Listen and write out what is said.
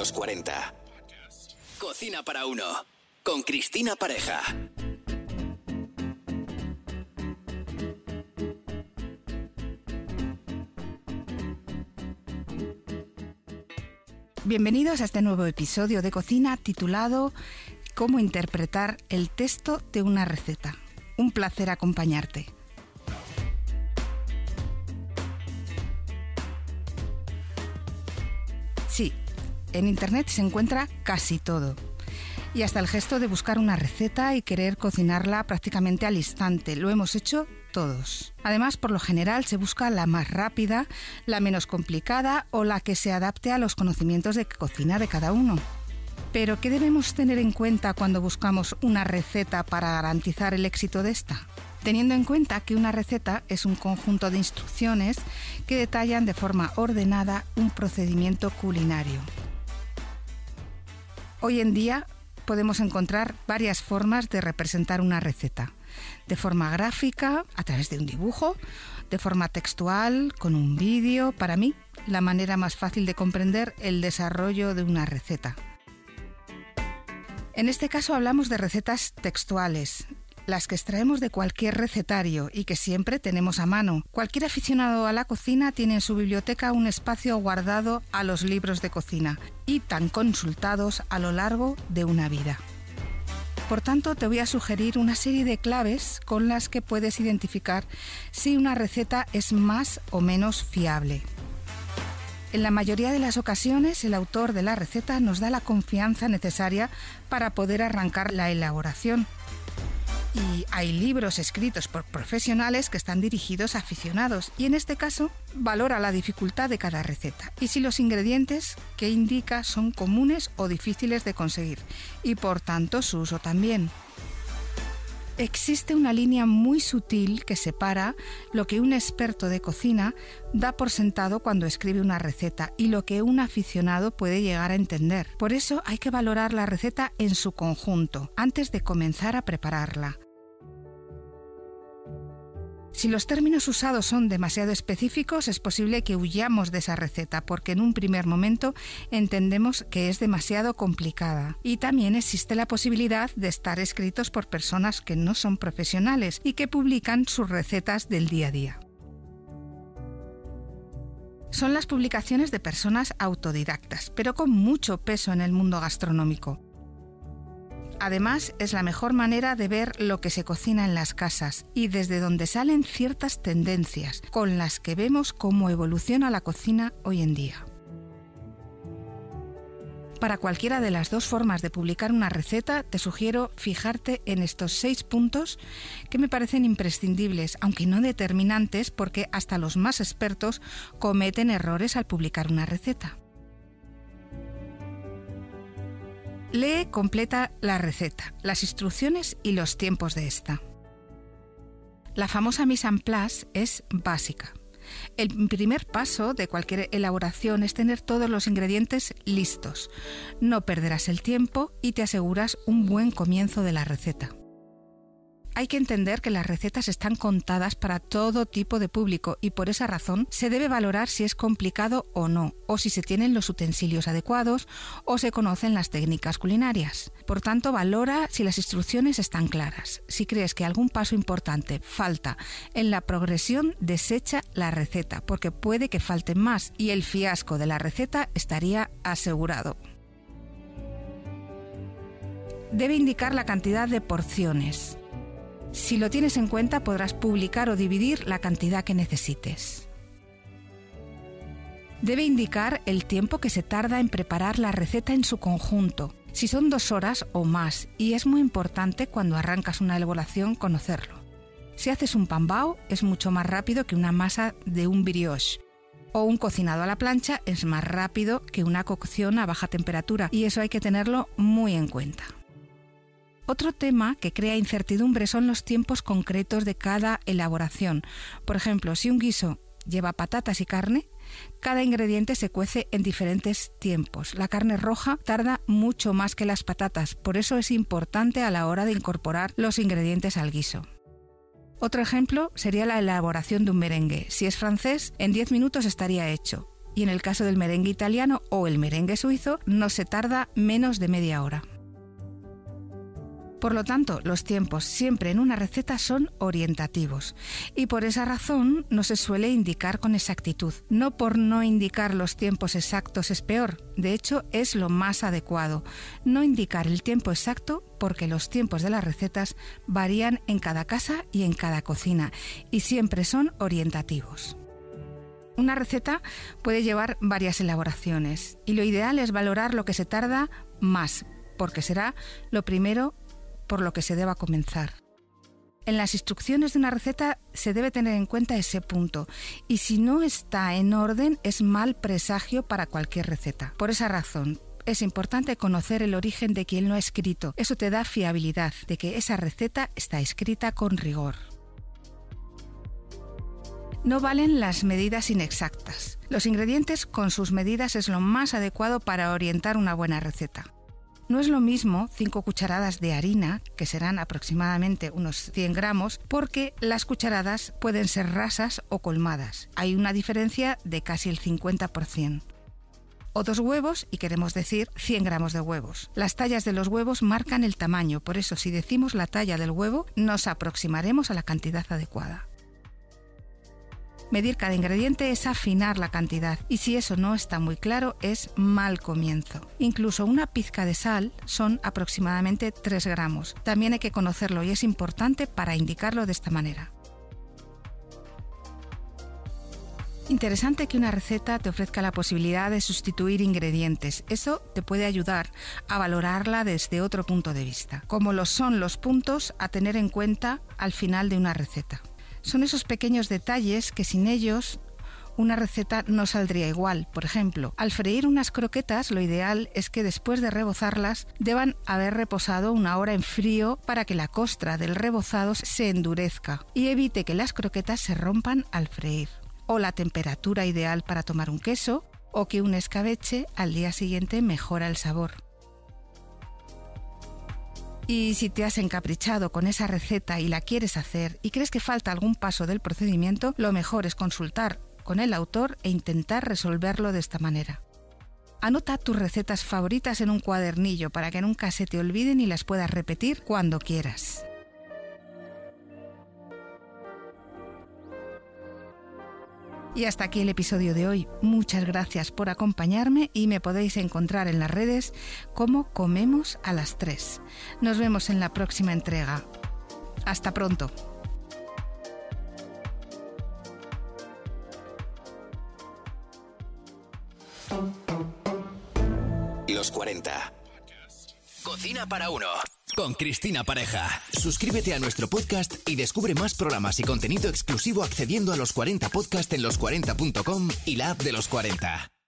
los 40. Cocina para uno. Con Cristina Pareja. Bienvenidos a este nuevo episodio de cocina titulado Cómo interpretar el texto de una receta. Un placer acompañarte. Sí, en Internet se encuentra casi todo. Y hasta el gesto de buscar una receta y querer cocinarla prácticamente al instante. Lo hemos hecho todos. Además, por lo general se busca la más rápida, la menos complicada o la que se adapte a los conocimientos de cocina de cada uno. Pero, ¿qué debemos tener en cuenta cuando buscamos una receta para garantizar el éxito de esta? Teniendo en cuenta que una receta es un conjunto de instrucciones que detallan de forma ordenada un procedimiento culinario. Hoy en día podemos encontrar varias formas de representar una receta. De forma gráfica, a través de un dibujo, de forma textual, con un vídeo, para mí, la manera más fácil de comprender el desarrollo de una receta. En este caso hablamos de recetas textuales, las que extraemos de cualquier recetario y que siempre tenemos a mano. Cualquier aficionado a la cocina tiene en su biblioteca un espacio guardado a los libros de cocina y tan consultados a lo largo de una vida. Por tanto, te voy a sugerir una serie de claves con las que puedes identificar si una receta es más o menos fiable. En la mayoría de las ocasiones, el autor de la receta nos da la confianza necesaria para poder arrancar la elaboración y hay libros escritos por profesionales que están dirigidos a aficionados y en este caso valora la dificultad de cada receta y si los ingredientes que indica son comunes o difíciles de conseguir y por tanto su uso también. Existe una línea muy sutil que separa lo que un experto de cocina da por sentado cuando escribe una receta y lo que un aficionado puede llegar a entender. Por eso hay que valorar la receta en su conjunto antes de comenzar a prepararla. Si los términos usados son demasiado específicos, es posible que huyamos de esa receta porque en un primer momento entendemos que es demasiado complicada. Y también existe la posibilidad de estar escritos por personas que no son profesionales y que publican sus recetas del día a día. Son las publicaciones de personas autodidactas, pero con mucho peso en el mundo gastronómico. Además, es la mejor manera de ver lo que se cocina en las casas y desde donde salen ciertas tendencias con las que vemos cómo evoluciona la cocina hoy en día. Para cualquiera de las dos formas de publicar una receta, te sugiero fijarte en estos seis puntos que me parecen imprescindibles, aunque no determinantes, porque hasta los más expertos cometen errores al publicar una receta. Lee completa la receta, las instrucciones y los tiempos de esta. La famosa mise en place es básica. El primer paso de cualquier elaboración es tener todos los ingredientes listos. No perderás el tiempo y te aseguras un buen comienzo de la receta. Hay que entender que las recetas están contadas para todo tipo de público y por esa razón se debe valorar si es complicado o no, o si se tienen los utensilios adecuados o se conocen las técnicas culinarias. Por tanto, valora si las instrucciones están claras. Si crees que algún paso importante falta en la progresión, desecha la receta, porque puede que falte más y el fiasco de la receta estaría asegurado debe indicar la cantidad de porciones. Si lo tienes en cuenta podrás publicar o dividir la cantidad que necesites. Debe indicar el tiempo que se tarda en preparar la receta en su conjunto, si son dos horas o más, y es muy importante cuando arrancas una elaboración conocerlo. Si haces un pambao es mucho más rápido que una masa de un brioche, o un cocinado a la plancha es más rápido que una cocción a baja temperatura, y eso hay que tenerlo muy en cuenta. Otro tema que crea incertidumbre son los tiempos concretos de cada elaboración. Por ejemplo, si un guiso lleva patatas y carne, cada ingrediente se cuece en diferentes tiempos. La carne roja tarda mucho más que las patatas, por eso es importante a la hora de incorporar los ingredientes al guiso. Otro ejemplo sería la elaboración de un merengue. Si es francés, en 10 minutos estaría hecho y en el caso del merengue italiano o el merengue suizo no se tarda menos de media hora. Por lo tanto, los tiempos siempre en una receta son orientativos y por esa razón no se suele indicar con exactitud. No por no indicar los tiempos exactos es peor, de hecho es lo más adecuado. No indicar el tiempo exacto porque los tiempos de las recetas varían en cada casa y en cada cocina y siempre son orientativos. Una receta puede llevar varias elaboraciones y lo ideal es valorar lo que se tarda más, porque será lo primero por lo que se deba comenzar. En las instrucciones de una receta se debe tener en cuenta ese punto y si no está en orden es mal presagio para cualquier receta. Por esa razón, es importante conocer el origen de quien lo ha escrito. Eso te da fiabilidad de que esa receta está escrita con rigor. No valen las medidas inexactas. Los ingredientes con sus medidas es lo más adecuado para orientar una buena receta. No es lo mismo 5 cucharadas de harina, que serán aproximadamente unos 100 gramos, porque las cucharadas pueden ser rasas o colmadas. Hay una diferencia de casi el 50% o dos huevos y queremos decir 100 gramos de huevos. Las tallas de los huevos marcan el tamaño, por eso si decimos la talla del huevo nos aproximaremos a la cantidad adecuada. Medir cada ingrediente es afinar la cantidad y si eso no está muy claro es mal comienzo. Incluso una pizca de sal son aproximadamente 3 gramos. También hay que conocerlo y es importante para indicarlo de esta manera. Interesante que una receta te ofrezca la posibilidad de sustituir ingredientes. Eso te puede ayudar a valorarla desde otro punto de vista, como lo son los puntos a tener en cuenta al final de una receta. Son esos pequeños detalles que sin ellos una receta no saldría igual. Por ejemplo, al freír unas croquetas lo ideal es que después de rebozarlas deban haber reposado una hora en frío para que la costra del rebozado se endurezca y evite que las croquetas se rompan al freír. O la temperatura ideal para tomar un queso o que un escabeche al día siguiente mejora el sabor. Y si te has encaprichado con esa receta y la quieres hacer y crees que falta algún paso del procedimiento, lo mejor es consultar con el autor e intentar resolverlo de esta manera. Anota tus recetas favoritas en un cuadernillo para que nunca se te olviden y las puedas repetir cuando quieras. Y hasta aquí el episodio de hoy. Muchas gracias por acompañarme y me podéis encontrar en las redes como Comemos a las 3. Nos vemos en la próxima entrega. Hasta pronto. Los 40. Cocina para uno con Cristina Pareja. Suscríbete a nuestro podcast y descubre más programas y contenido exclusivo accediendo a los 40 podcast en los40.com y la app de los 40.